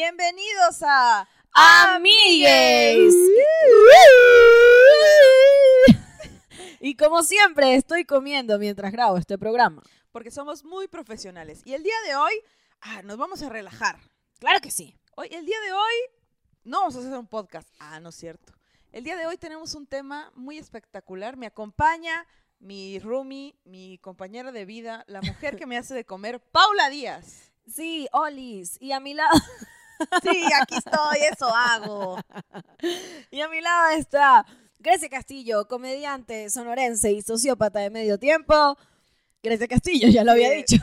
Bienvenidos a Amigues. Y como siempre, estoy comiendo mientras grabo este programa. porque somos muy profesionales y el día de hoy ah, nos vamos a relajar. Claro que sí. Hoy el día de hoy no vamos a hacer un podcast. Ah, no es cierto. El día de hoy tenemos un tema muy espectacular. Me acompaña mi roomie, mi compañera de vida, la mujer que me hace de comer, Paula Díaz. Sí, Olis. Y a mi lado, Sí, aquí estoy, eso hago. y a mi lado está Grecia Castillo, comediante sonorense y sociópata de medio tiempo. Grecia Castillo, ya lo había dicho.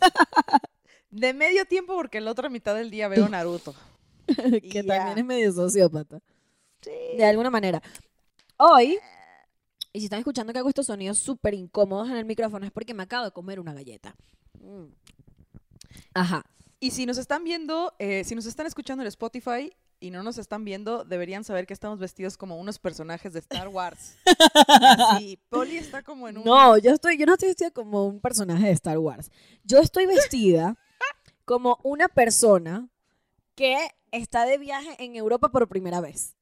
De medio tiempo porque la otra mitad del día veo Naruto. que también es medio sociópata. Sí. De alguna manera. Hoy, y si están escuchando que hago estos sonidos súper incómodos en el micrófono, es porque me acabo de comer una galleta. Mm. Ajá. Y si nos están viendo, eh, si nos están escuchando en Spotify y no nos están viendo, deberían saber que estamos vestidos como unos personajes de Star Wars. Así, Poli está como en un... No, yo estoy, yo no estoy vestida como un personaje de Star Wars. Yo estoy vestida como una persona que está de viaje en Europa por primera vez.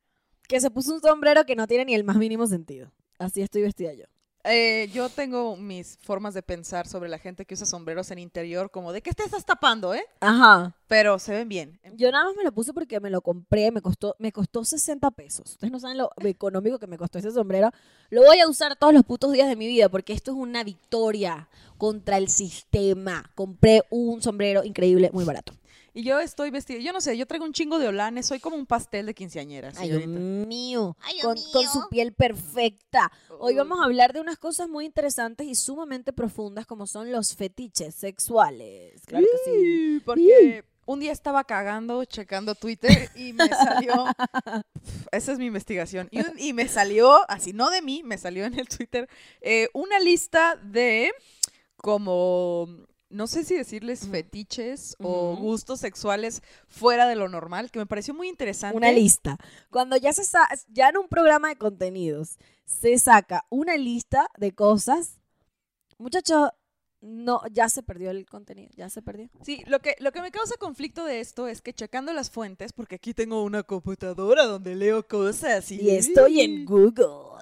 Que se puso un sombrero que no tiene ni el más mínimo sentido. Así estoy vestida yo. Eh, yo tengo mis formas de pensar sobre la gente que usa sombreros en interior, como de que te estás tapando, ¿eh? Ajá. Pero se ven bien. Yo nada más me lo puse porque me lo compré, me costó, me costó 60 pesos. Ustedes no saben lo económico que me costó ese sombrero. Lo voy a usar todos los putos días de mi vida porque esto es una victoria contra el sistema. Compré un sombrero increíble, muy barato. Y yo estoy vestida, yo no sé, yo traigo un chingo de olanes, soy como un pastel de quinceañera. Ay, Dios mío. Ay, Dios con, su piel perfecta. Hoy vamos a hablar de unas cosas muy interesantes y sumamente profundas como son los fetiches sexuales. Claro que sí. Sí, Porque un día estaba cagando, checando Twitter y me salió. Esa es mi investigación. Y, un- y me salió, así no de mí, me salió en el Twitter eh, una lista de como. No sé si decirles fetiches o gustos sexuales fuera de lo normal, que me pareció muy interesante. Una lista. Cuando ya se sa- ya en un programa de contenidos se saca una lista de cosas, muchachos, no, ya se perdió el contenido, ya se perdió. Sí, lo que, lo que me causa conflicto de esto es que checando las fuentes, porque aquí tengo una computadora donde leo cosas y, Y estoy en Google.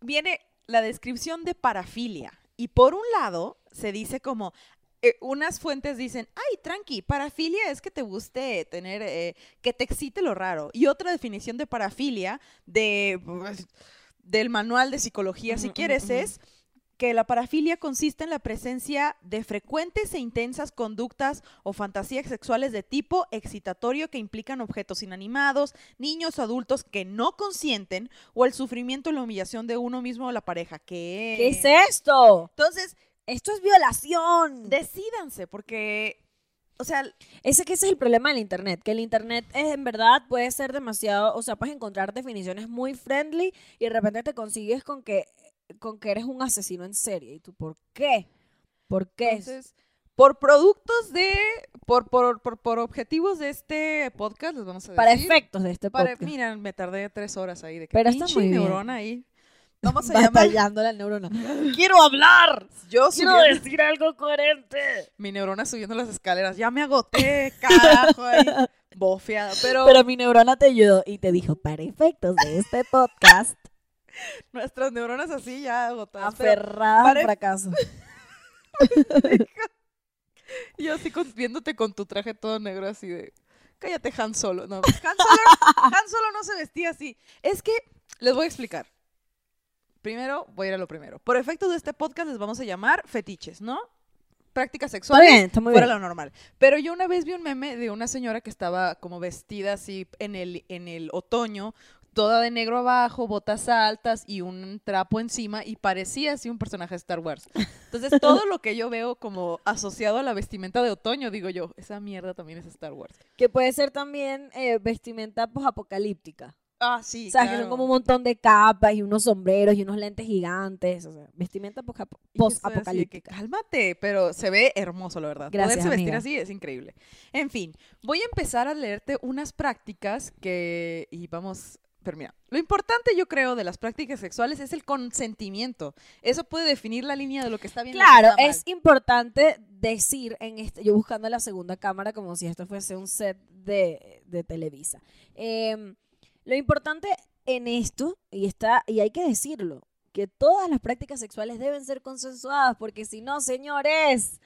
viene la descripción de parafilia. Y por un lado, se dice como, eh, unas fuentes dicen, ay, tranqui, parafilia es que te guste tener, eh, que te excite lo raro. Y otra definición de parafilia, de, pues, del manual de psicología, si quieres, es que la parafilia consiste en la presencia de frecuentes e intensas conductas o fantasías sexuales de tipo excitatorio que implican objetos inanimados, niños o adultos que no consienten o el sufrimiento o la humillación de uno mismo o la pareja. ¿Qué? ¿Qué es esto? Entonces, Esto es violación. decídanse porque, o sea, Ese que ese es el problema del internet, que el internet es en verdad puede ser demasiado, o sea, puedes encontrar definiciones muy friendly y de repente te consigues con que con que eres un asesino en serie y tú ¿por qué? ¿Por qué? entonces, por productos de, por, por, por, por objetivos de este podcast, les vamos a decir. para efectos de este Para- podcast. mira, me tardé tres horas ahí de que Pero está muy bien. neurona ahí. Vamos a llamar. Batallando la neurona. ¡Quiero hablar! Yo ¡Quiero subiendo- decir algo coherente! mi neurona subiendo las escaleras. Ya me agoté, carajo, ahí. Bofeada. Pero, Pero mi neurona te ayudó y te dijo, para efectos de este podcast, nuestras neuronas así ya agotadas. Pero aferrada para- al fracaso. yo así con- viéndote con tu traje todo negro así de... Cállate, Han Solo. No, Han Solo, Han Solo no se vestía así. Es que, les voy a explicar. Primero, voy a ir a lo primero. Por efectos de este podcast les vamos a llamar fetiches, ¿no? Prácticas Está sexuales. bien, está muy fuera bien. lo normal. Pero yo una vez vi un meme de una señora que estaba como vestida así en el, en el otoño, toda de negro abajo, botas altas y un trapo encima y parecía así un personaje de Star Wars. Entonces todo lo que yo veo como asociado a la vestimenta de otoño, digo yo, esa mierda también es Star Wars. Que puede ser también eh, vestimenta posapocalíptica. Ah, sí. o sea, que son como un montón de capas y unos sombreros y unos lentes gigantes. O sea, vestimenta posapocalíptica. Cálmate, pero se ve hermoso, la verdad. Gracias, Poderse vestir amiga. así es increíble. En fin, voy a empezar a leerte unas prácticas que, y vamos, pero mira, lo importante yo creo de las prácticas sexuales es el consentimiento. Eso puede definir la línea de lo que está bien. Claro, está es importante decir en este, yo buscando la segunda cámara como si esto fuese un set de, de Televisa. Em, lo importante en esto, y está, y hay que decirlo, que todas las prácticas sexuales deben ser consensuadas, porque si no, señores,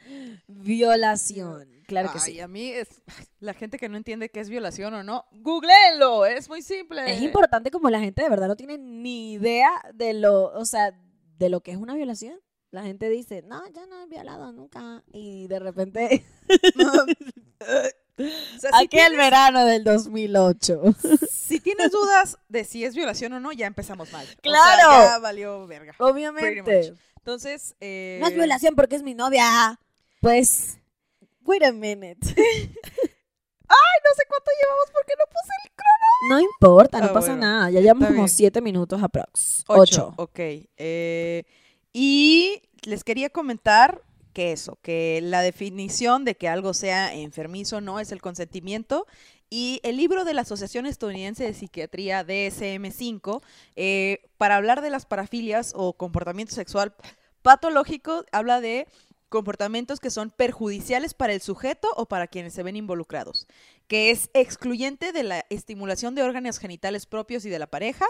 violación. Claro que Ay, sí. a mí es la gente que no entiende qué es violación o no, googleenlo, es muy simple. Es importante como la gente de verdad no tiene ni idea de lo, o sea, de lo que es una violación. La gente dice, no, yo no he violado nunca. Y de repente, O sea, si, aquel tienes, verano del 2008. si tienes dudas de si es violación o no, ya empezamos mal. O sea, ¡Claro! ya valió verga. Obviamente. Entonces, eh, No es violación porque es mi novia. Pues, wait a minute. no sé cuánto llevamos porque no puse el crono. No importa, no Ah, pasa bueno, nada. Ya llevamos como siete minutos aprox. Ocho. Ocho. Ok. eh, y les quería comentar que eso, que la definición de que algo sea enfermizo no es el consentimiento. Y el libro de la Asociación Estadounidense de Psiquiatría DSM-5, eh, para hablar de las parafilias o comportamiento sexual patológico, habla de comportamientos que son perjudiciales para el sujeto o para quienes se ven involucrados, que es excluyente de la estimulación de órganos genitales propios y de la pareja,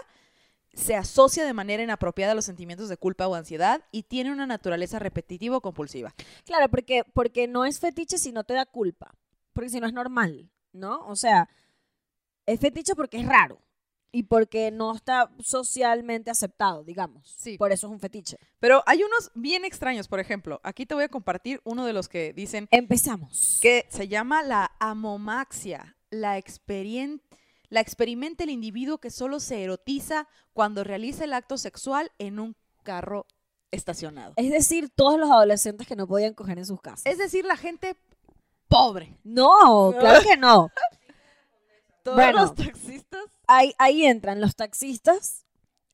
se asocia de manera inapropiada a los sentimientos de culpa o ansiedad y tiene una naturaleza repetitiva o compulsiva. Claro, porque, porque no es fetiche si no te da culpa. Porque si no es normal, ¿no? O sea, es fetiche porque es raro. Y porque no está socialmente aceptado, digamos. Sí. Por eso es un fetiche. Pero hay unos bien extraños, por ejemplo, aquí te voy a compartir uno de los que dicen Empezamos. que se llama la amomaxia, la, experien- la experimenta el individuo que solo se erotiza cuando realiza el acto sexual en un carro estacionado. Es decir, todos los adolescentes que no podían coger en sus casas. Es decir, la gente pobre. No, claro que no. Todos Bueno. los taxistas. Ahí, ahí entran los taxistas,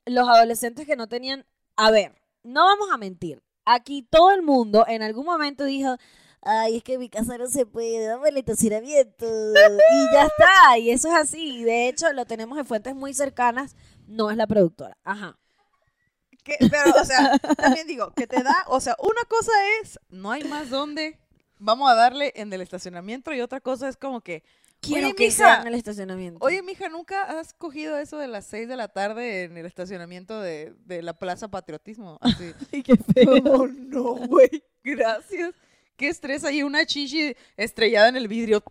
los adolescentes que no tenían... A ver, no vamos a mentir. Aquí todo el mundo en algún momento dijo, ay, es que mi casa no se puede, dame el estacionamiento. y ya está, y eso es así. Y de hecho, lo tenemos en fuentes muy cercanas, no es la productora. Ajá. Que- pero, o sea, también digo, que te da, o sea, una cosa es, no hay más donde, vamos a darle en el estacionamiento, y otra cosa es como que, Quiero Oye, que mija. sea en el estacionamiento. oye, mija, ¿nunca has cogido eso de las 6 de la tarde en el estacionamiento de, de la Plaza Patriotismo? Así. Ay, qué feo. Como, no, güey, gracias. Qué estrés ahí, una chichi estrellada en el vidrio.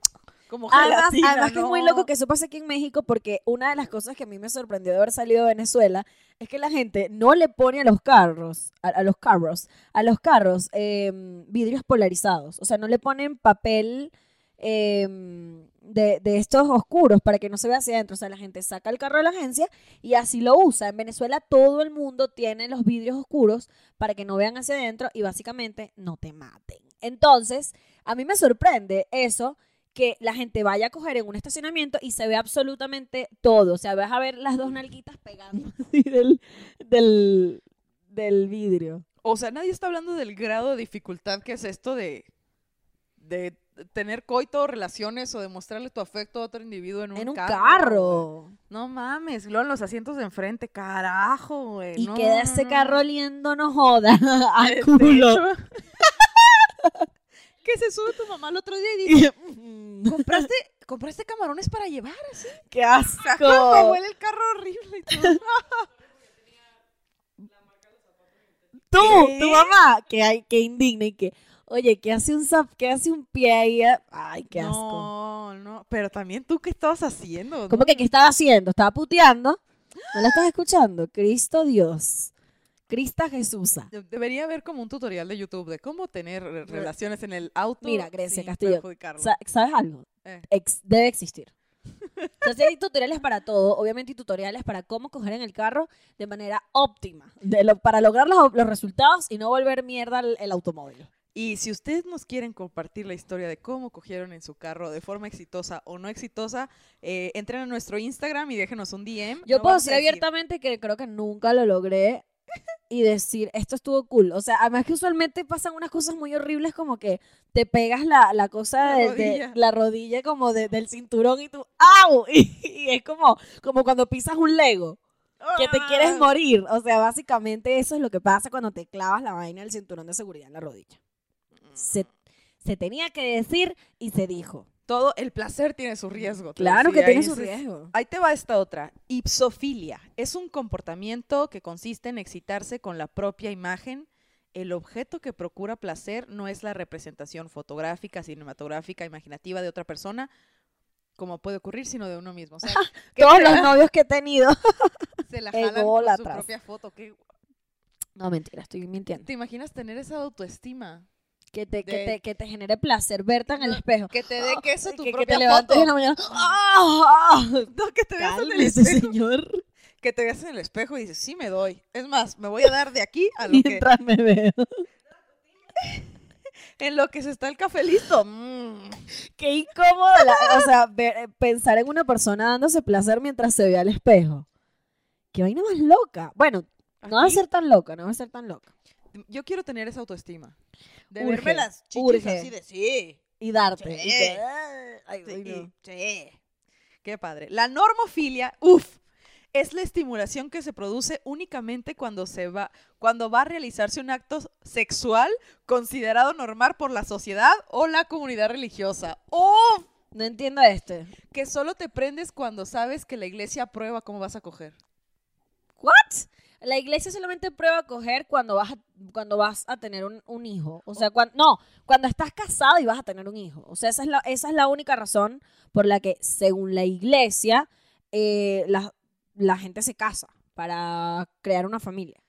Como Además, gelatina, además que es muy loco que eso pase aquí en México porque una de las cosas que a mí me sorprendió de haber salido de Venezuela es que la gente no le pone a los carros, a, a los carros, a los carros em, vidrios polarizados. O sea, no le ponen papel em, de, de estos oscuros para que no se vea hacia adentro. O sea, la gente saca el carro de la agencia y así lo usa. En Venezuela todo el mundo tiene los vidrios oscuros para que no vean hacia adentro y básicamente no te maten. Entonces, a mí me sorprende eso que la gente vaya a coger en un estacionamiento y se ve absolutamente todo. O sea, vas a ver las dos nalguitas pegando así del, del, del vidrio. O sea, nadie está hablando del grado de dificultad que es esto de, de tener coito o relaciones o demostrarle tu afecto a otro individuo en un, en un carro. carro. No mames, luego en los asientos de enfrente, carajo, güey. Y no, queda no, ese no. carro oliendo, no joda, a De culo. que se sube tu mamá el otro día y dice, ¿compraste, compraste camarones para llevar así? ¡Qué Me asco! huele el carro horrible y todo. Tú, ¿Qué? tu mamá, que hay, que indigna y que, oye, que hace un zap, que hace un pie ahí. Ay, qué asco. No, no, pero también tú, ¿qué estabas haciendo? ¿Cómo no? que qué estaba haciendo? ¿Estaba puteando? ¿No la estás escuchando? Cristo Dios. Crista Jesusa. De- Debería haber como un tutorial de YouTube de cómo tener relaciones en el auto. Mira, Grecia sin Castillo, ¿Sabes algo? Eh. Ex- debe existir. O sea, hay tutoriales para todo, obviamente hay tutoriales para cómo coger en el carro de manera óptima, de lo- para lograr los, los resultados y no volver mierda el, el automóvil. Y si ustedes nos quieren compartir la historia de cómo cogieron en su carro de forma exitosa o no exitosa, eh, entren a nuestro Instagram y déjenos un DM. Yo No puedo decir abiertamente que creo que nunca lo logré y decir, esto estuvo cool. O sea, además que usualmente pasan unas cosas muy horribles como que te pegas la, la cosa La de, la rodilla como de- del cinturón y tú, ¡au! Y, y es como, como cuando pisas un lego, que te quieres Ah. morir. O sea, básicamente eso es lo que pasa cuando te clavas la vaina del cinturón de seguridad en la rodilla. Se, se tenía que decir y se dijo. Todo el placer tiene su riesgo. Claro que tiene su riesgo. Ahí te va esta otra. Ipsofilia. Es un comportamiento que consiste en excitarse con la propia imagen. El objeto que procura placer no es la representación fotográfica, cinematográfica, imaginativa de otra persona, como puede ocurrir, sino de uno mismo. O sea, que Todos los novios que he tenido. se la jalan con su propia foto. ¿Qué- No, mentira, estoy mintiendo. ¿Te imaginas tener esa autoestima? Que te, que te, que te genere placer verte en el espejo. Que te dé queso tu que, que propia te levantes foto. en la mañana. ¡Ah! No, que te veas en el espejo. señor. Que te veas en el espejo y dices, sí me doy. Es más, me voy a dar de aquí a lo que, Mientras me veo. en lo que se está el café listo. Mm. Qué incómodo. la- o sea, ver- eh, pensar en una persona dándose placer mientras se ve al espejo. Qué vaina más loca. Bueno, no va a ser tan loca, no va a ser tan loca. Yo quiero tener esa autoestima. De Urge, verme las chichis urge. así de sí. Y darte. y Sí. que, ay, Sí, ay, no. sí. Qué padre. La normofilia, uff, es la estimulación que se produce únicamente cuando se va, cuando va a realizarse un acto sexual considerado normal por la sociedad o la comunidad religiosa. ¡Uf! No entiendo este. Que solo te prendes cuando sabes que la iglesia aprueba cómo vas a coger. ¿What? La iglesia solamente prueba a coger cuando vas a, cuando vas a tener un, un hijo. O sea, cuando, no, cuando estás casado y vas a tener un hijo. O sea, esa es la, esa es la única razón por la que, según la iglesia, eh, la, la gente se casa para crear una familia.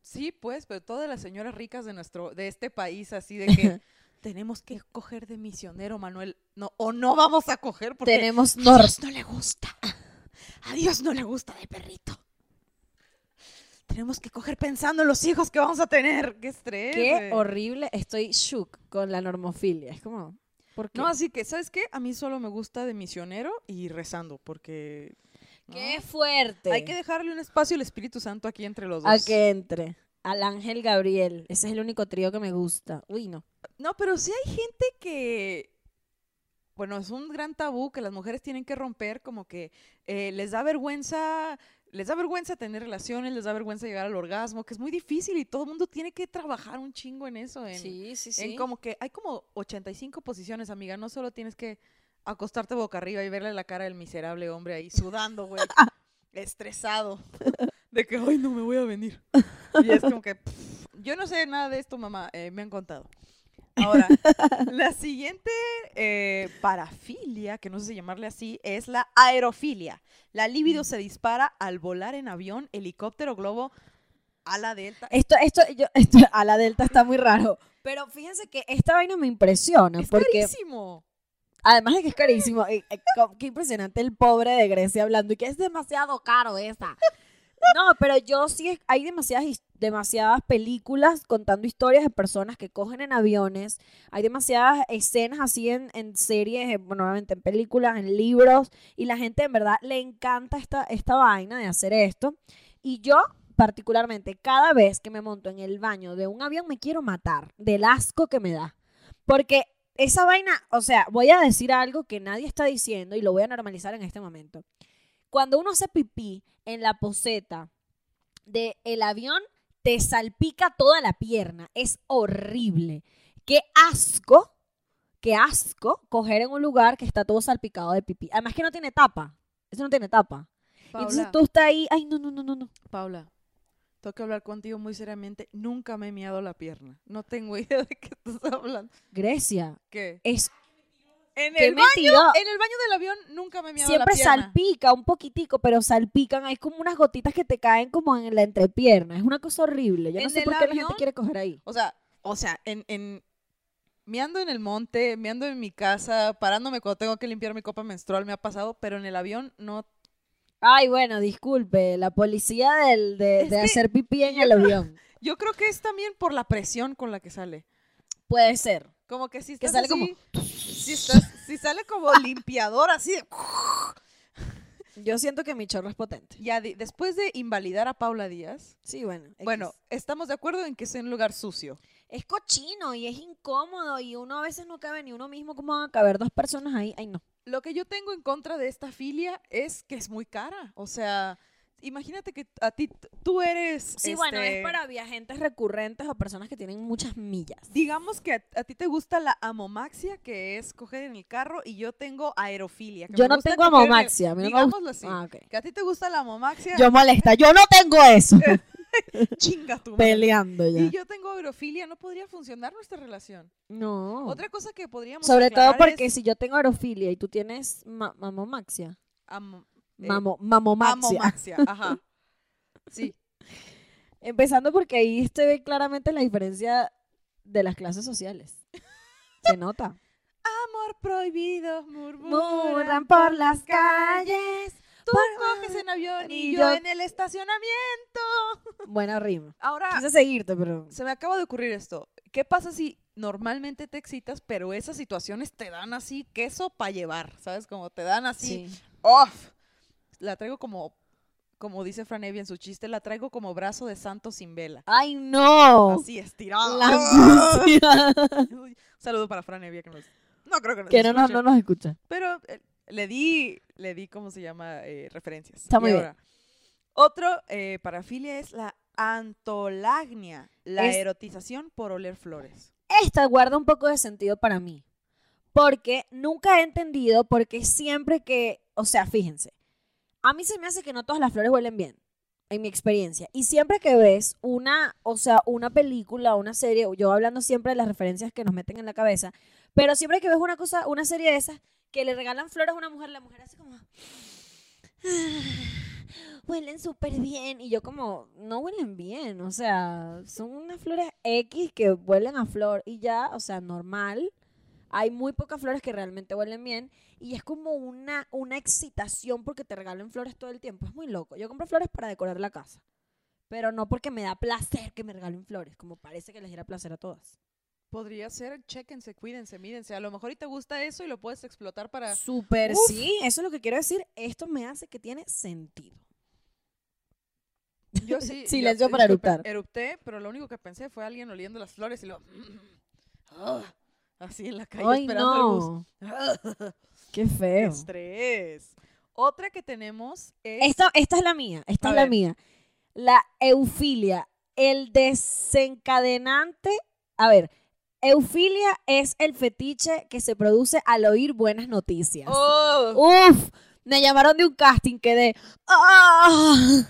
Sí, pues, pero todas las señoras ricas de nuestro, de este país, así de que tenemos que coger de misionero, Manuel. No, o no vamos a coger porque Tenemos a. Dios no le gusta. A Dios no le gusta de perrito. Tenemos que coger pensando en los hijos que vamos a tener. Qué estrés. Qué horrible. Estoy shook con la normofilia. Es como, ¿por qué? No, así que, ¿sabes qué? A mí solo me gusta de misionero y rezando, porque. ¿no? Qué fuerte. Hay que dejarle un espacio al Espíritu Santo aquí entre los dos. A que entre. Al ángel Gabriel. Ese es el único trío que me gusta. Uy, no. No, pero sí hay gente que, bueno, es un gran tabú que las mujeres tienen que romper, como que eh, les da vergüenza, les da vergüenza tener relaciones, les da vergüenza llegar al orgasmo, que es muy difícil y todo el mundo tiene que trabajar un chingo en eso, en, sí, sí, en como que hay como 85 posiciones, amiga, no solo tienes que acostarte boca arriba y verle la cara del miserable hombre ahí sudando, güey, estresado, de que, ay, no me voy a venir. Y es como que, pff, yo no sé nada de esto, mamá, eh, me han contado. Ahora, la siguiente eh, parafilia, que no sé si llamarle así, es la aerofilia. La libido se dispara al volar en avión, helicóptero, globo, ala delta. Esto, esto, yo, esto, a la Delta está muy raro. Pero fíjense que esta vaina me impresiona. Es porque, carísimo. además de que es carísimo, eh, eh, qué impresionante el pobre de Grecia hablando y que es demasiado caro esa. No, pero yo sí, hay demasiadas, demasiadas películas contando historias de personas que cogen en aviones. Hay demasiadas escenas así en, en series, eh, bueno, en películas, en libros. Y la gente en verdad le encanta esta, esta vaina de hacer esto. Y yo, particularmente, cada vez que me monto en el baño de un avión, me quiero matar del asco que me da. Porque esa vaina, o sea, voy a decir algo que nadie está diciendo y lo voy a normalizar en este momento. Cuando uno hace pipí en la poseta del el avión, te salpica toda la pierna. Es horrible. Qué asco, qué asco coger en un lugar que está todo salpicado de pipí. Además que no tiene tapa. Eso no tiene tapa. Entonces tú estás ahí, ay, no, no, no, no, no. Paula, tengo que hablar contigo muy seriamente. Nunca me he miado la pierna. No tengo idea de qué estás hablando. Grecia, ¿Qué? es En el baño, en el baño del avión nunca me he miado Siempre la pierna. salpica un poquitico, pero salpican. Hay como unas gotitas que te caen como en la entrepierna. Es una cosa horrible. Yo no sé por qué la avión, gente quiere coger ahí. O sea, o sea, en, en meando en el monte, meando en mi casa, parándome cuando tengo que limpiar mi copa menstrual me ha pasado, pero en el avión no. Ay, bueno, disculpe. La policía del, de, de hacer pipí en el avión. Yo creo que es también por la presión con la que sale. Puede ser. Como que si Que sale como- así, si estás, si sale como limpiador así de Yo siento que mi chorro es potente. Ya después de invalidar a Paula Díaz, Sí, bueno. X. bueno, estamos de acuerdo en que es un lugar sucio. Es cochino y es incómodo y uno a veces no cabe ni uno mismo. ¿Cómo van a caber dos personas ahí? Ay, no. Lo que yo tengo en contra de esta filia es que es muy cara. O sea, imagínate que a ti, tú eres... Sí, bueno, es este, para viajantes recurrentes o personas que tienen muchas millas. Digamos que a, a ti te gusta la amomaxia, que es coger en el carro, y yo tengo aerofilia. que Yo no tengo el- amomaxia. gusta- Digámoslo así. Ah, ok. Que a ti te gusta la amomaxia, Yo molesta. Yo no tengo eso. chinga tu madre. Peleando ya. Y yo tengo aerofilia, no podría funcionar nuestra relación. No. Otra cosa que podríamos Sobre todo porque es si yo tengo aerofilia y tú tienes ma- mamomaxia. am- Mamo, mamomaxia. amomaxia, ajá. Sí. Empezando porque ahí se ve claramente la diferencia de las clases sociales. Se nota. Amor prohibido, murmuran, por las calles. Tú coges en avión y y yo yo- en el estacionamiento. Buena rima. Ahora, Quise seguirte, pero. se me acaba de ocurrir esto. ¿Qué pasa si normalmente te excitas, pero esas situaciones te dan así queso para llevar? ¿Sabes? Como te dan así, Sí. ¡off! La traigo como, como dice Fran Evia en su chiste, la traigo como brazo de santo sin vela. ¡Ay, no! Así. La angustia. Un saludo para Fran Evia que nos... No creo que nos que no, nos- escuche. no nos escucha. Pero eh, le di, le di, ¿cómo se llama? Eh, referencias. Está muy bien. Otro eh, parafilia es la antolagnia, la Es- erotización por oler flores. Esta guarda un poco de sentido para mí. Porque nunca he entendido porque siempre que, o sea, fíjense, a mí se me hace que no todas las flores huelen bien, en mi experiencia. Y siempre que ves una, o sea, una película, una serie, yo hablando siempre de las referencias que nos meten en la cabeza, pero siempre que ves una cosa, una serie de esas, que le regalan flores a una mujer, la mujer así como... "Ah, huelen súper bien. Y yo como, no huelen bien. O sea, son unas flores X que huelen a flor. Y ya, o sea, normal. Hay muy pocas flores que realmente huelen bien. Y es como una, una excitación porque te regalen flores todo el tiempo. Es muy loco. Yo compro flores para decorar la casa. Pero no porque me da placer que me regalen flores. Como parece que les diera placer a todas. Podría ser, chéquense, cuídense, mírense. A lo mejor y te gusta eso y lo puedes explotar para... Súper, Uf. sí. Eso es lo que quiero decir. Esto me hace que tiene sentido. Yo sí. yo- Silencio para disculpe, eructar. Erupté, pero lo único que pensé fue alguien oliendo las flores y lo... Ah, así en la calle Ay, esperando el bus. no. Qué ¡Qué feo. estrés! Otra que tenemos es... Esta, esta es la mía, esta A es la mía. La eufilia, el desencadenante. A ver, eufilia es el fetiche que se produce al oír buenas noticias. ¡Oh! Uf, me llamaron de un casting que de.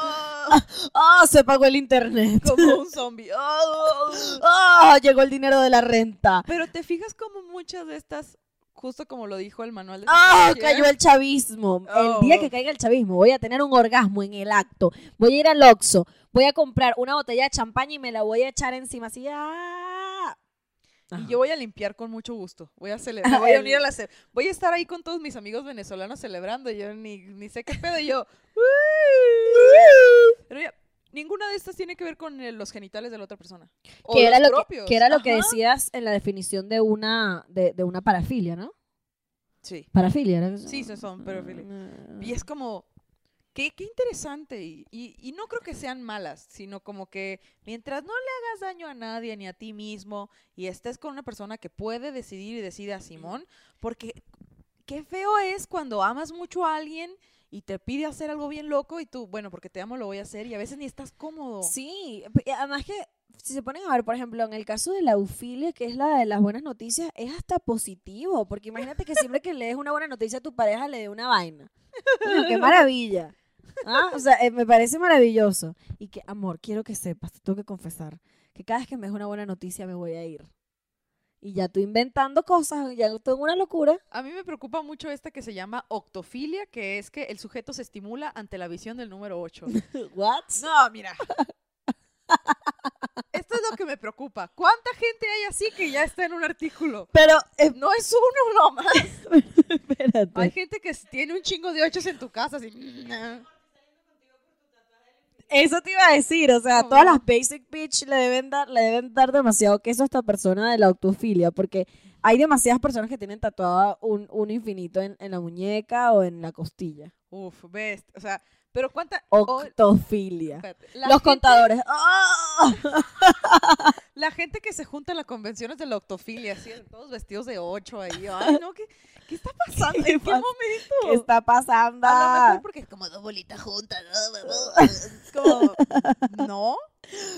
¡Ah! ¡Ah! ¡Ah! Se pagó el internet. Como un zombie. ¡Ah! ¡Ah! Llegó el dinero de la renta. Pero te fijas como muchas de estas, justo como lo dijo el manual de ¡Ah! psicología, Cayó el chavismo. Oh. El día que caiga el chavismo, voy a tener un orgasmo en el acto. Voy a ir al Oxxo. Voy a comprar una botella de champaña y me la voy a echar encima así. ¡Ah! Y yo voy a limpiar con mucho gusto. Voy a celebrar. Voy a unir a la Voy a estar ahí con todos mis amigos venezolanos celebrando. Yo ni, ni sé qué pedo. y yo. Pero ya, ninguna de estas tiene que ver con eh, los genitales de la otra persona. O que, era lo que, propios. que era lo que Ajá. decías en la definición de una, de, de una parafilia, ¿no? Sí. Parafilia, ¿era? Sí, sí son parafilia. Ah. Y es como. Qué, qué interesante. Y, y- y no creo que sean malas, sino como que mientras no le hagas daño a nadie ni a ti mismo y estés con una persona que puede decidir y decide a Simón, porque qué feo es cuando amas mucho a alguien y te pide hacer algo bien loco y tú, bueno, porque te amo lo voy a hacer y a veces ni estás cómodo. Sí, además que si se ponen a ver, por ejemplo, en el caso de la eufilia, que es la de las buenas noticias, es hasta positivo, porque imagínate que siempre que lees una buena noticia a tu pareja le dé una vaina. Coño, ¡Qué maravilla! Ah, O sea, eh, me parece maravilloso. Y que, amor, quiero que sepas, te tengo que confesar, que cada vez que me des una buena noticia me voy a ir. Y ya tú inventando cosas, ya tengo una locura. A mí me preocupa mucho esta que se llama octofilia, que es que el sujeto se estimula ante la visión del número 8. ¿What? No, mira. Esto es lo que me preocupa. ¿Cuánta gente hay así que ya está en un artículo? Pero, eh, No es uno nomás. espérate. Hay gente que tiene un chingo de ochos en tu casa. Así. Eso te iba a decir, o sea, todas las basic bitch le deben dar, le deben dar demasiado queso a esta persona de la autofilia, porque hay demasiadas personas que tienen tatuado un, un infinito en, en la muñeca o en la costilla. Uf, ves. O sea, pero cuánta. Octofilia. Los gente- contadores. ¡ah! La gente que se junta en las convenciones de la octofilia, así, todos vestidos de ocho ahí. Ay, no, ¿qué, qué está pasando? ¿Qué ¿En qué momento? ¿Qué está pasando? A lo mejor porque es como dos bolitas juntas, ¿no? Es como, ¿no?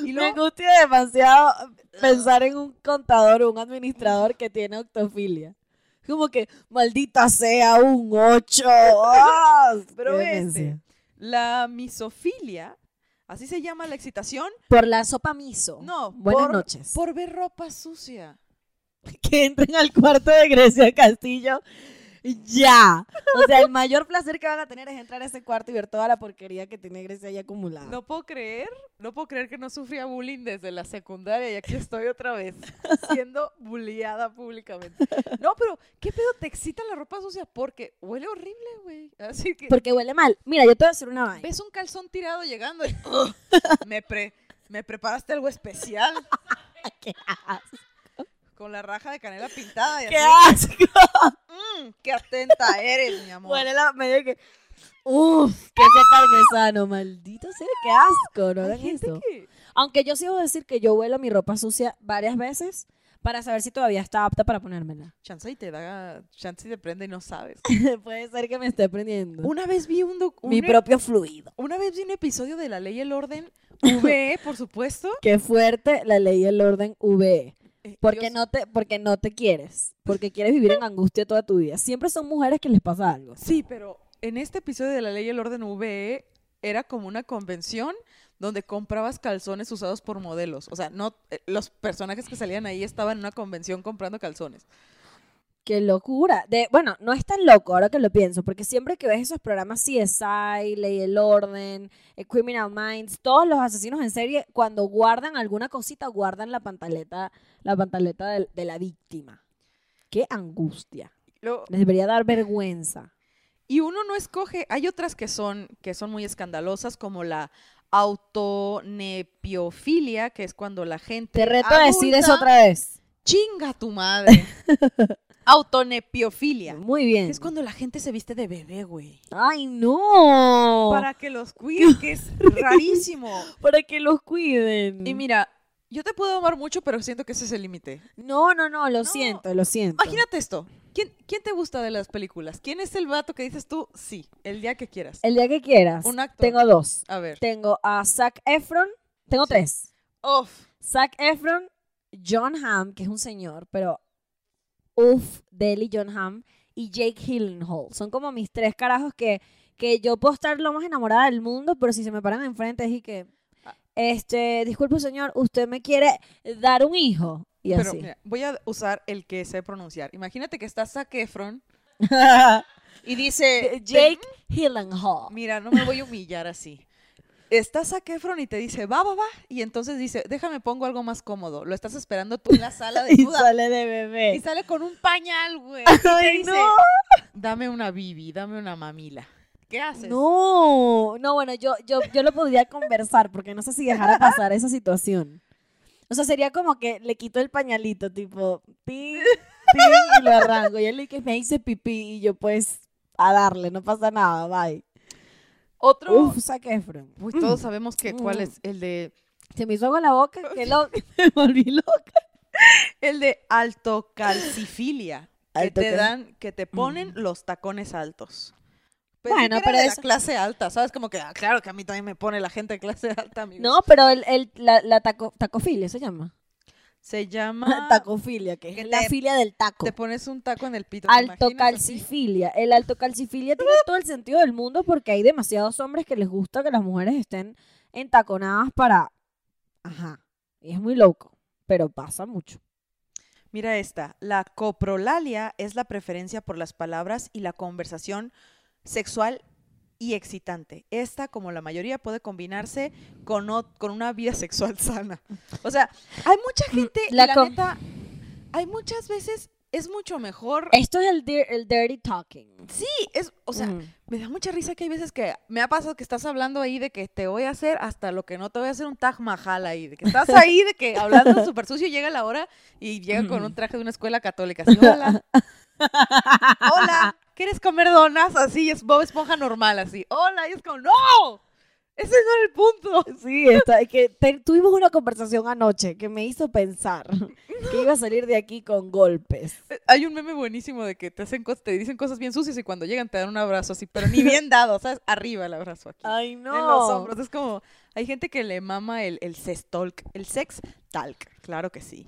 Y Me angustia demasiado pensar en un contador o un administrador que tiene octofilia. Como que, maldita sea, un 8. pero este, la misofilia, así se llama la excitación, Por la sopa miso. no, Buenas por, noches. por ver ropa sucia. que entren al cuarto de Grecia Castillo ya. O sea, el mayor placer que van a tener es entrar a ese cuarto y ver toda la porquería que tiene Grecia ahí acumulada. No puedo creer, no puedo creer que no sufría bullying desde la secundaria y aquí estoy otra vez siendo bulliada públicamente. No, pero ¿qué pedo te excita la ropa sucia? Porque huele horrible, güey. Así que Porque huele mal. Mira, yo te voy a hacer una vaina. ves un calzón tirado llegando y me pre me preparaste algo especial ¡Qué asco! Con la raja de canela pintada y ¡Qué así. asco! "Mm, qué atenta eres, mi amor. Huele la medio que... Uf, queso parmesano, maldito sea, qué asco, no hagan eso. que- Aunque yo sí debo decir que yo huelo mi ropa sucia varias veces para saber si todavía está apta para ponérmela. chance y te da, chance y te prende y no sabes. Puede ser que me esté prendiendo. Una vez vi un, doc- mi un- propio fluido. Una vez vi un episodio de La Ley y el Orden, VE, por supuesto. Qué fuerte la ley y el orden VE. Eh, Porque no te, porque no te quieres. Porque quieres vivir en angustia toda tu vida. Siempre son mujeres que les pasa algo. Sí, pero en este episodio de La Ley y el Orden VE era como una convención donde comprabas calzones usados por modelos. O sea, no eh, los personajes que salían ahí estaban en una convención comprando calzones. Qué locura. De, bueno, no es tan loco ahora que lo pienso, porque siempre que ves esos programas CSI, Ley el Orden, eh, Criminal Minds, todos los asesinos en serie, cuando guardan alguna cosita, guardan la pantaleta, la pantaleta de, la víctima. Qué angustia. Lo- Les debería dar vergüenza. y uno no escoge, hay otras que son, que son muy escandalosas, como la autonepiofilia, que es cuando la gente. Te reto a decir eso otra vez. Chinga tu madre. Autonepiofilia. Muy bien. Es cuando la gente se viste de bebé, güey. Ay, no. Para que los cuiden, que es rarísimo. Para que los cuiden. Y mira, yo te puedo amar mucho, pero siento que ese es el límite. No, no, no, lo No. siento, lo siento. Imagínate esto. ¿Quién, ¿Quién te gusta de las películas? ¿Quién es el vato que dices tú? Sí, el día que quieras. El día que quieras. Un actor. Tengo dos. A ver. Tengo a Zac Efron. Tengo Sí. tres. Uf. Zac Efron, John Hamm, que es un señor, pero uff, Deli John Hamm y Jake Gyllenhaal. Son como mis tres carajos que, que yo puedo estar lo más enamorada del mundo, pero si se me paran enfrente es y que, este, disculpe señor, usted me quiere dar un hijo. Y Pero así. mira, voy a usar el que sé pronunciar. Imagínate que está Zac Efron y dice... Jake Gyllenhaal. Mira, no me voy a humillar así. Está Zac Efron y te dice, va, va, va. Y entonces dice, déjame pongo algo más cómodo. Lo estás esperando tú en la sala de Y duda. sale de bebé. Y sale con un pañal, güey. Y te dice, no. dame una bibi, dame una mamila. ¿Qué haces? No, no, bueno, yo, yo, yo lo podría conversar porque no sé si dejara pasar esa situación. O sea, sería como que le quito el pañalito, tipo, tin, tin, y lo arranco. Y él le dice, me hice pipí y yo pues a darle, no pasa nada, bye. Otro... Uf, Zac Efron. Uy, todos sabemos que cuál Mm. es el de... Se me hizo agua la boca, que lo, me volví loca. El de altocalcifilia. Que Alto te dan, que te ponen los tacones altos. Pensé Bueno, que era pero de eso- la clase alta, ¿sabes? Como que, ah, claro que a mí también me pone la gente de clase alta, amigos. No, pero el, el- la, la taco, tacofilia se llama. Se llama... tacofilia, que es que la te- filia del taco. Te pones un taco en el pito. Altocalcifilia. El altocalcifilia tiene todo el sentido del mundo porque hay demasiados hombres que les gusta que las mujeres estén entaconadas para... Ajá. Y es muy loco, pero pasa mucho. Mira esta. La coprolalia es la preferencia por las palabras y la conversación sexual y excitante. Esta, como la mayoría, puede combinarse con, con una vida sexual sana. O sea, hay mucha gente, y La neta, hay muchas veces es mucho mejor. Esto es el, el dirty talking. Sí, es, o sea, Ujú. me da mucha risa que hay veces que me ha pasado que estás hablando ahí de que te voy a hacer hasta lo que no te voy a hacer un Taj Mahal ahí, de que estás ahí, de que hablando súper sucio llega la hora y llega con un traje de una escuela católica. Así, hola. Hola, ¿quieres comer donas? Así es Bob Esponja normal, así. Hola, y es como, ¡No! Ese no era el punto. Sí, está, que te- tuvimos una conversación anoche que me hizo pensar que iba a salir de aquí con golpes. Hay un meme buenísimo de que te hacen te dicen cosas bien sucias y cuando llegan te dan un abrazo así, pero ni bien dado, ¿sabes? Arriba el abrazo aquí. Ay, no. En los hombros. Es como, hay gente que le mama el, el sex talk, el sex talk, claro que sí.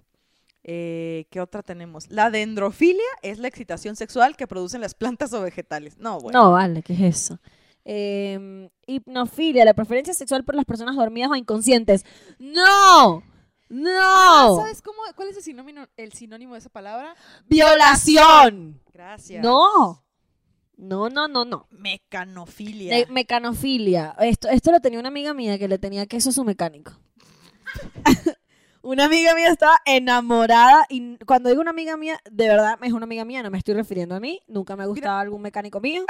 Eh, ¿Qué otra tenemos? La dendrofilia es la excitación sexual que producen las plantas o vegetales. No, bueno. No, vale, ¿qué es eso? Eh, hipnofilia, la preferencia sexual por las personas dormidas o inconscientes. ¡No! ¡No! Ah, ¿Sabes cómo, cuál es el sinónimo, el sinónimo de esa palabra? ¡Violación! Gracias. No. No, no, no, no. Mecanofilia. De mecanofilia. Esto, esto lo tenía una amiga mía que le tenía queso a su mecánico. una amiga mía estaba enamorada y cuando digo una amiga mía, de verdad es una amiga mía, no me estoy refiriendo a mí, nunca me ha gustado algún mecánico mío,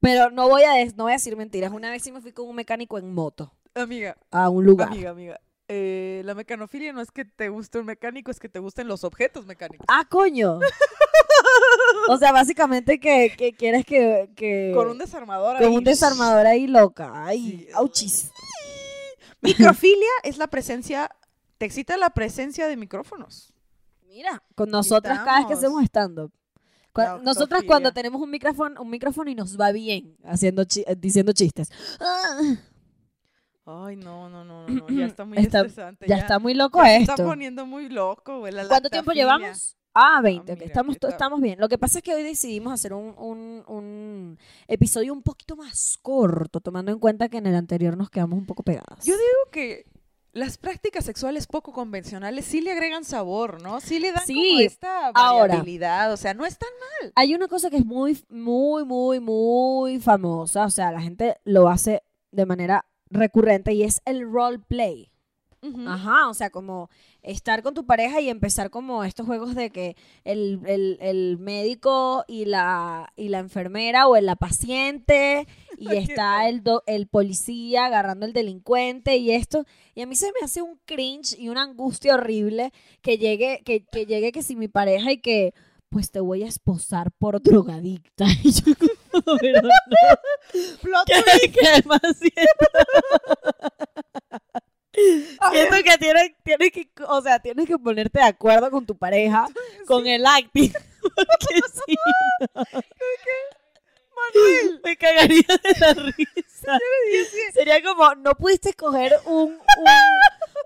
pero no voy a no voy a decir mentiras. Una vez sí me fui con un mecánico en moto Amiga, a un lugar. amiga, amiga. Eh, la mecanofilia no es que te guste un mecánico, es que te gusten los objetos mecánicos. Ah, coño. o sea, básicamente que, que quieres que, que Con un desarmador con ahí. un desarmador ahí loca. Ay, Sí. auchis. Microfilia es la presencia, te excita la presencia de micrófonos. Mira, con nosotras cada vez que Estamos. hacemos stand-up. Nosotras cuando tenemos un micrófono, un micrófono y nos va bien haciendo chi- eh, diciendo chistes. Ah, Ay, no, no, no, no, no, ya está muy Está- estresante. ya, está muy loco ya se esto. está poniendo muy loco, güey. la ¿Cuánto tiempo llevamos? Ah, 20. ok, mira, estamos, bien. Lo que pasa es que hoy decidimos hacer un, un- un episodio un poquito más corto, tomando en cuenta que en el anterior nos quedamos un poco pegadas. Yo digo que las prácticas sexuales poco convencionales sí le agregan sabor, ¿no? Sí le dan como Sí, esta ahora. variabilidad, o sea, no es tan Hay una cosa que es muy, muy, muy, muy famosa, o sea, la gente lo hace de manera recurrente y es el roleplay. Ujú. Ajá, o sea, como estar con tu pareja y empezar como estos juegos de que el, el- el médico y la, y la enfermera o la paciente y está el, do- el policía agarrando al delincuente y esto. Y a mí se me hace un cringe y una angustia horrible que llegue, que, que llegue que si mi pareja y que pues te voy a esposar por drogadicta. Y yo pero no. Plot ¿Qué, qué más siento? Que tienes, tienes que, o sea, tienes que ponerte de acuerdo con tu pareja, con el acting. Porque no, Manuel. me cagaría de la risa. Sería como, no pudiste escoger un, un-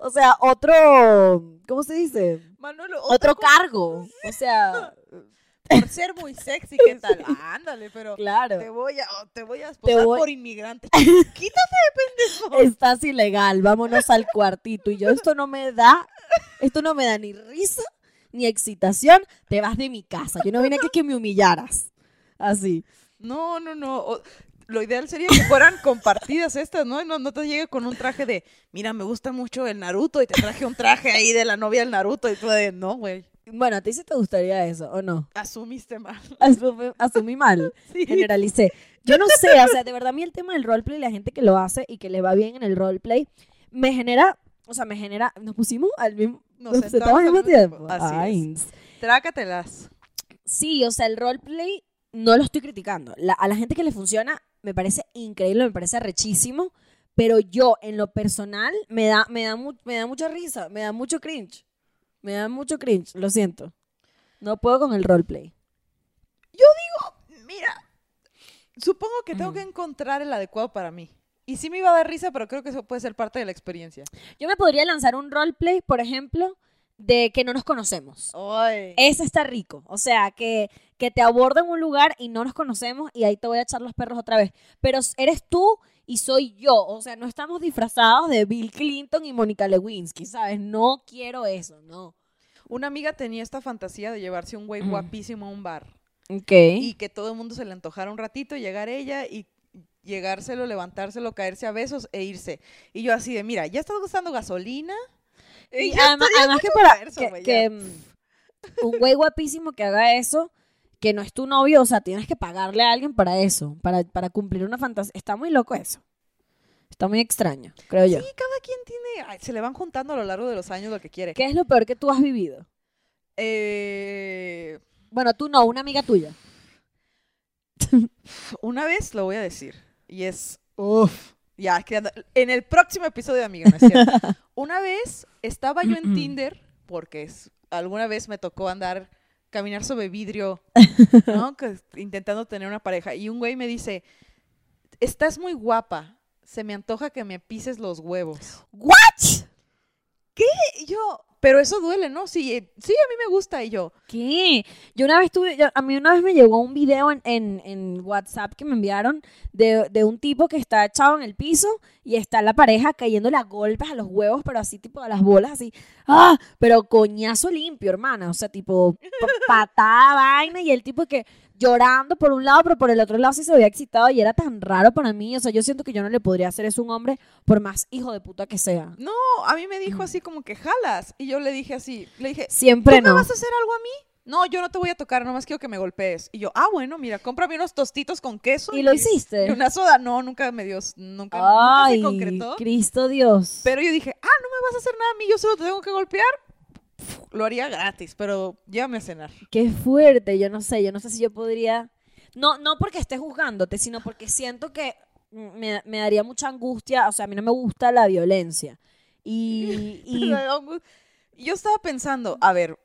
o sea, otro, ¿cómo se dice? Manuel, Otro cargo. O sea, por ser muy sexy, ¿qué tal? Ándale, pero claro. te voy a te voy a esposar voy- por inmigrante. Quítate de pendejo. Estás ilegal, vámonos al cuartito. Y yo, esto no me da, esto no me da ni risa, ni excitación, te vas de mi casa. Yo no vine aquí que me humillaras. Así. No, no, no. o- lo ideal sería que fueran compartidas estas, ¿no? No, no te llegue con un traje de, mira, me gusta mucho el Naruto y te traje un traje ahí de la novia del Naruto y tú de, no, güey, Bueno, ¿a ti sí te gustaría eso o no? asumiste mal. Asumí, asumí mal, Sí. generalicé. Yo no sé, o sea, de verdad a mí el tema del roleplay, la gente que lo hace y que le va bien en el roleplay, me genera, o sea, me genera, nos pusimos al mismo, Nos nos sentamos al mismo tiempo. Así Ay, es. Trácatelas. Sí, o sea, el roleplay no lo estoy criticando. La- a la gente que le funciona me parece increíble, me parece rechísimo, pero yo en lo personal me da, me da, mu- me da mucha risa, me da mucho cringe. Me da mucho cringe, lo siento. No puedo con el roleplay. Mira, supongo que tengo Ujú. que encontrar el adecuado para mí. Y sí me iba a dar risa, pero creo que eso puede ser parte de la experiencia. Yo me podría lanzar un roleplay, por ejemplo, de que no nos conocemos. Ay. Ese está rico. O sea, que, que te abordo en un lugar y no nos conocemos y ahí te voy a echar los perros otra vez. Pero eres tú y soy yo. O sea, no estamos disfrazados de Bill Clinton y Mónica Lewinsky, ¿sabes? No quiero eso, no. Una amiga tenía esta fantasía de llevarse un güey guapísimo a un bar. Ok. y que todo el mundo se le antojara un ratito, llegar ella y llegárselo, levantárselo, caerse a besos e irse. Y yo así de, mira, ya estás gastando gasolina. Y ya además, además que para verso, que, que, mm, un güey guapísimo que haga eso, que no es tu novio, o sea, tienes que pagarle a alguien para eso, para, para cumplir una fantasía. Está muy loco eso. Está muy extraño, creo yo. Sí, cada quien tiene. ay, se le van juntando a lo largo de los años lo que quiere. ¿Qué es lo peor que tú has vivido? Eh, Bueno, tú no, una amiga tuya. una vez lo voy a decir. Y es. Uf. Ya, es que anda- en el próximo episodio de Amiga, ¿no es cierto? Una vez estaba yo en Tinder, porque es- alguna vez me tocó andar, caminar sobre vidrio, ¿no? Que- intentando tener una pareja. Y un güey me dice: Estás muy guapa. Se me antoja que me pises los huevos. ¿What? Y yo, pero eso duele, ¿no? Sí, eh, sí, a mí me gusta. Y yo, ¿Qué? Yo una vez tuve, yo- a mí una vez me llegó un video en, en- en WhatsApp que me enviaron de, de un tipo que está echado en el piso y está la pareja cayéndole a golpes a los huevos, pero así tipo a las bolas, así, ¡ah! Pero coñazo limpio, hermana, o sea, tipo patada, vaina, y el tipo que llorando por un lado, pero por el otro lado sí se había excitado y era tan raro para mí, o sea, yo siento que yo no le podría hacer eso a un hombre por más hijo de puta que sea. no, a mí me dijo así como que jalas. Y yo le dije así, le dije, Siempre ¿tú me no. vas a hacer algo a mí? No, yo no te voy a tocar, nomás quiero que me golpees. Y yo, ah, bueno, mira, cómprame unos tostitos con queso. ¿Y lo hiciste? Y una soda. No, nunca me dio, nunca, nunca se Ay, concretó. Cristo Dios. Pero yo dije, ah, no me vas a hacer nada a mí, yo solo te tengo que golpear. Lo haría gratis, pero llévame a cenar. Qué fuerte, yo no sé, yo no sé si yo podría... No, no porque esté juzgándote, sino porque siento que me, me daría mucha angustia, o sea, a mí no me gusta la violencia. Y Y yo estaba pensando, a ver,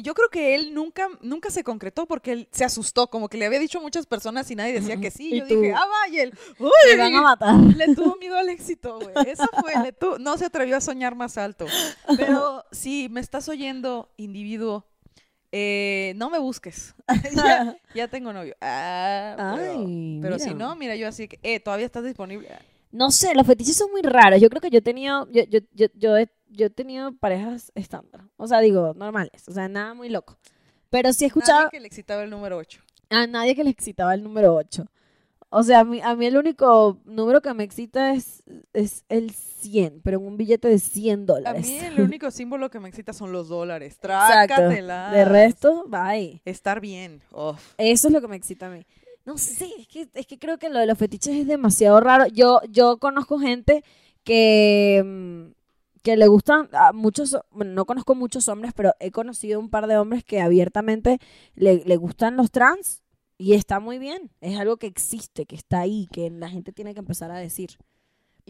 yo creo que él nunca, nunca se concretó porque él se asustó, como que le había dicho a muchas personas y nadie decía que sí. Yo tú, dije, ah, vaya, él, me van a uy, matar. le tuvo miedo al éxito, güey. Eso fue, le tu- no se atrevió a soñar más alto. Pero si me estás oyendo, individuo, eh, no me busques. ya, ya tengo novio. Ah, pero, Ay, pero si no, mira, yo así que, eh, todavía estás disponible. No sé, los fetiches son muy raros. Yo creo que yo he tenido, yo, yo, yo, yo he, tenido parejas estándar. O sea, digo, normales. O sea, nada muy loco. Pero sí he escuchado Nadie que le excitaba el número 8. a nadie que le excitaba el número 8. O sea, a mí, a mí el único número que me excita es, es el 100, pero en un billete de 100 A dólares. mí el único símbolo que me excita son los dólares. Exacto. Trácatelas. De resto, bye. Estar bien. Uf. Eso es lo que me excita a mí. No sé, es que, es que creo que lo de los fetiches es demasiado raro. Yo, yo conozco gente que, mm, que le gustan a muchos, bueno, no conozco muchos hombres, pero he conocido un par de hombres que abiertamente le, le gustan los trans y está muy bien. Es algo que existe, que está ahí, que la gente tiene que empezar a decir.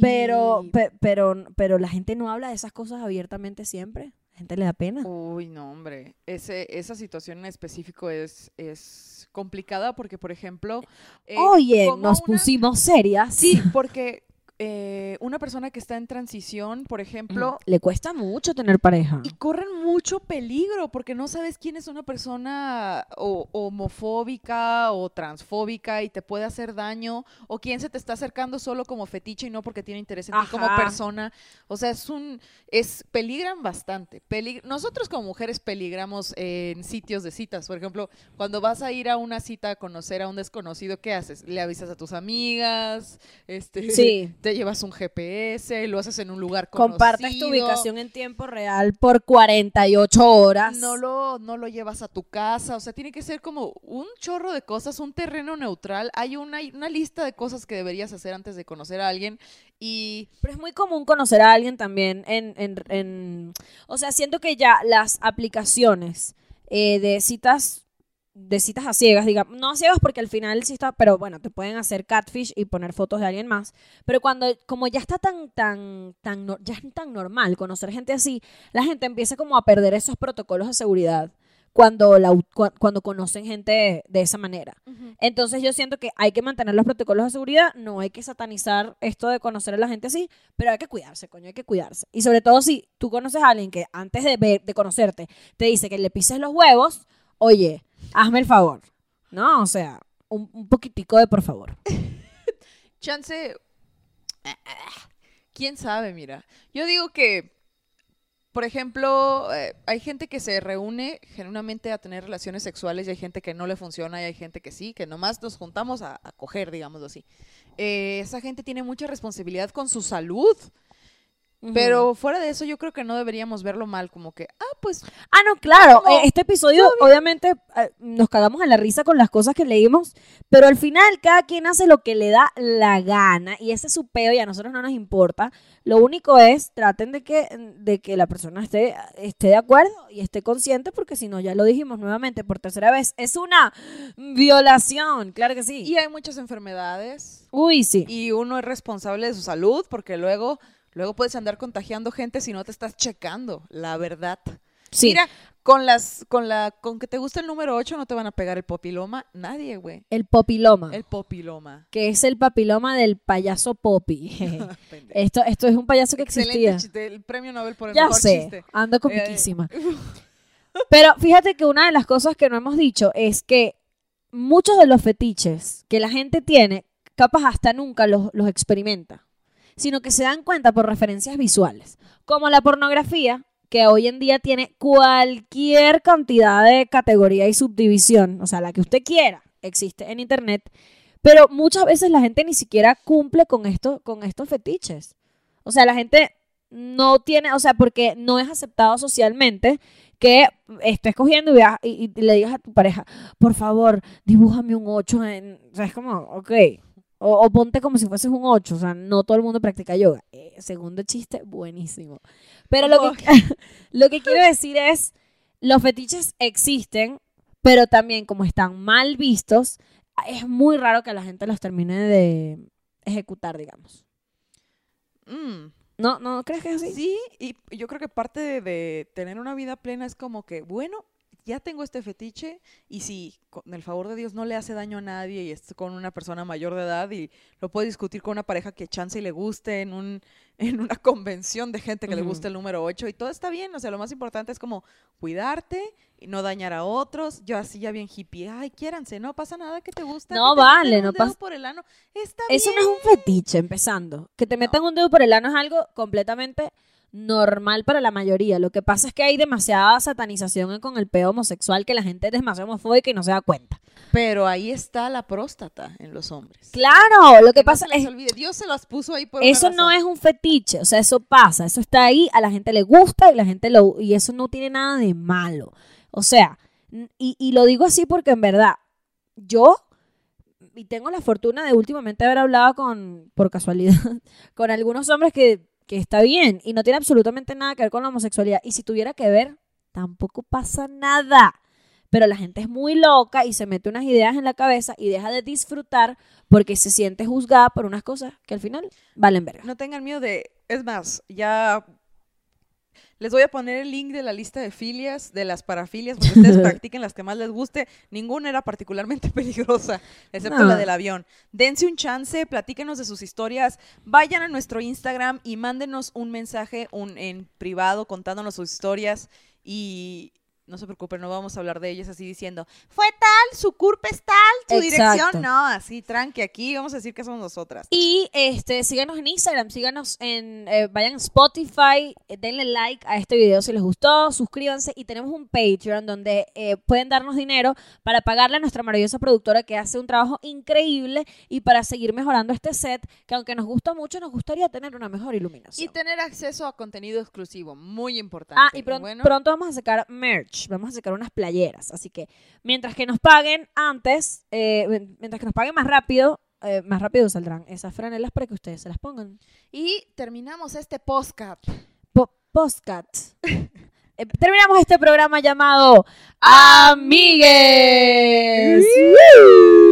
Pero, Y- pe- pero, pero la gente no habla de esas cosas abiertamente siempre. Gente le da pena. Uy, no, hombre. Ese, esa situación en específico es, es complicada porque, por ejemplo... eh, Oye, nos una- pusimos serias. Sí, porque eh, una persona que está en transición, por ejemplo, Le cuesta mucho tener pareja. Y corren mucho peligro porque no sabes quién es una persona o- homofóbica o transfóbica y te puede hacer daño o quién se te está acercando solo como fetiche y no porque tiene interés en ti como persona. O sea, es un es peligran bastante. Pelig- Nosotros como mujeres peligramos en sitios de citas, por ejemplo, cuando vas a ir a una cita a conocer a un desconocido, ¿qué haces? Le avisas a tus amigas, este Sí. te llevas un GPS, lo haces en un lugar conocido. Compartes tu ubicación en tiempo real por 48 horas. no lo, no lo llevas a tu casa, o sea, tiene que ser como un chorro de cosas, un terreno neutral. Hay una, una lista de cosas que deberías hacer antes de conocer a alguien y Pero es muy común conocer a alguien también en... en, en- o sea, siento que ya las aplicaciones eh, de citas de citas a ciegas, digamos, no a ciegas porque al final sí está, pero bueno, te pueden hacer catfish y poner fotos de alguien más, pero cuando, como ya está tan, tan, tan, ya es tan normal conocer gente así, la gente empieza como a perder esos protocolos de seguridad cuando, la, cuando conocen gente de esa manera. Entonces yo siento que hay que mantener los protocolos de seguridad, no hay que satanizar esto de conocer a la gente así, pero hay que cuidarse, coño, hay que cuidarse. Y sobre todo si tú conoces a alguien que antes de, ver, de conocerte te dice que le pises los huevos, oye, hazme el favor, ¿no? O sea, un, poquitico de por favor. chance, quién sabe, mira. Yo digo que, por ejemplo, eh, hay gente que se reúne genuinamente a tener relaciones sexuales y hay gente que no le funciona y hay gente que sí, que nomás nos juntamos a, a coger, digámoslo así. Eh, esa gente tiene mucha responsabilidad con su salud. Pero fuera de eso, yo creo que no deberíamos verlo mal, como que, ah, pues Ah, no, claro. Eh, Este episodio, obviamente, eh, nos cagamos en la risa con las cosas que leímos, pero al final cada quien hace lo que le da la gana y ese es su peo y a nosotros no nos importa. Lo único es, traten de que, de que la persona esté, esté de acuerdo y esté consciente, porque si no, ya lo dijimos nuevamente por tercera vez, es una violación, claro que sí. y hay muchas enfermedades Uy, sí. y uno es responsable de su salud porque luego, luego puedes andar contagiando gente si no te estás checando, la verdad. sí. Mira, con las, con la, con que te gusta el número 8 no te van a pegar el popiloma, nadie, güey. el popiloma, El popiloma. que es el papiloma del payaso Poppy. Esto, esto es un payaso que Excelente existía. chiste, el premio Nobel por el Ya mejor sé, chiste. ando Eh, comiquísima. Pero fíjate que una de las cosas que no hemos dicho es que muchos de los fetiches que la gente tiene, capaz hasta nunca los, los experimenta, sino que se dan cuenta por referencias visuales, como la pornografía, que hoy en día tiene cualquier cantidad de categoría y subdivisión, o sea, la que usted quiera, existe en internet, pero muchas veces la gente ni siquiera cumple con esto, con estos fetiches. O sea, la gente no tiene, o sea, porque no es aceptado socialmente que estés cogiendo y, y- y le digas a tu pareja, por favor, dibújame un 8 en... O sea, es como, ok. O, o ponte como si fueses un 8. O sea, no todo el mundo practica yoga. Eh, segundo chiste, buenísimo. Pero lo que, lo que quiero decir es, los fetiches existen, pero también como están mal vistos, es muy raro que la gente los termine de ejecutar, digamos. Mm, ¿No, no crees que es así? Sí, y yo creo que parte de, de tener una vida plena es como que, bueno, ya tengo este fetiche y si con el favor de Dios no le hace daño a nadie y es con una persona mayor de edad y lo puedo discutir con una pareja que chance y le guste en un en una convención de gente que le Ujú. gusta el número 8 y todo está bien, o sea, lo más importante es como cuidarte y no dañar a otros. Yo así ya bien hippie, ay, quiéranse, no pasa nada que te gusta. No que vale, no pasa- por el ano. Está Eso bien. no es un fetiche, empezando. Que te metan un dedo por el ano es algo completamente normal para la mayoría. Lo que pasa es que hay demasiada satanización con el peo homosexual que la gente es demasiado homofóbica y no se da cuenta. Pero ahí está la próstata en los hombres. Claro, lo que no pasa se les es Dios se las puso ahí por una eso no razón. es un fetiche, o sea, eso pasa, eso está ahí, a la gente le gusta y la gente lo y eso no tiene nada de malo. O sea, y, y lo digo así porque en verdad yo y tengo la fortuna de últimamente haber hablado con por casualidad con algunos hombres que que está bien y no tiene absolutamente nada que ver con la homosexualidad y si tuviera que ver tampoco pasa nada. Pero la gente es muy loca y se mete unas ideas en la cabeza y deja de disfrutar porque se siente juzgada por unas cosas que al final valen verga. No tengan miedo de. Es más, ya. Les voy a poner el link de la lista de filias, de las parafilias, porque ustedes practiquen las que más les guste. Ninguna era particularmente peligrosa, excepto No. la del avión. Dense un chance, platíquenos de sus historias. Vayan a nuestro Instagram y mándenos un mensaje un, en privado contándonos sus historias. Y no se preocupen, no vamos a hablar de ellas así diciendo, fue tal, su curpa es tal, su Exacto. dirección. No, así, tranqui, aquí vamos a decir que somos nosotras. Y este, síganos en Instagram, síganos en, eh, vayan a Spotify, eh, denle like a este video si les gustó, suscríbanse y tenemos un Patreon donde eh, pueden darnos dinero para pagarle a nuestra maravillosa productora que hace un trabajo increíble y para seguir mejorando este set que aunque nos gusta mucho nos gustaría tener una mejor iluminación. Y tener acceso a contenido exclusivo, muy importante. Ah, y pron- bueno, pronto vamos a sacar merch, vamos a sacar unas playeras. Así que mientras que nos paguen antes, eh, mientras que nos paguen más rápido, eh, más rápido saldrán esas franelas para que ustedes se las pongan. y terminamos este podcast. Po- Postcat. Eh, terminamos este programa llamado Amigues. Woo.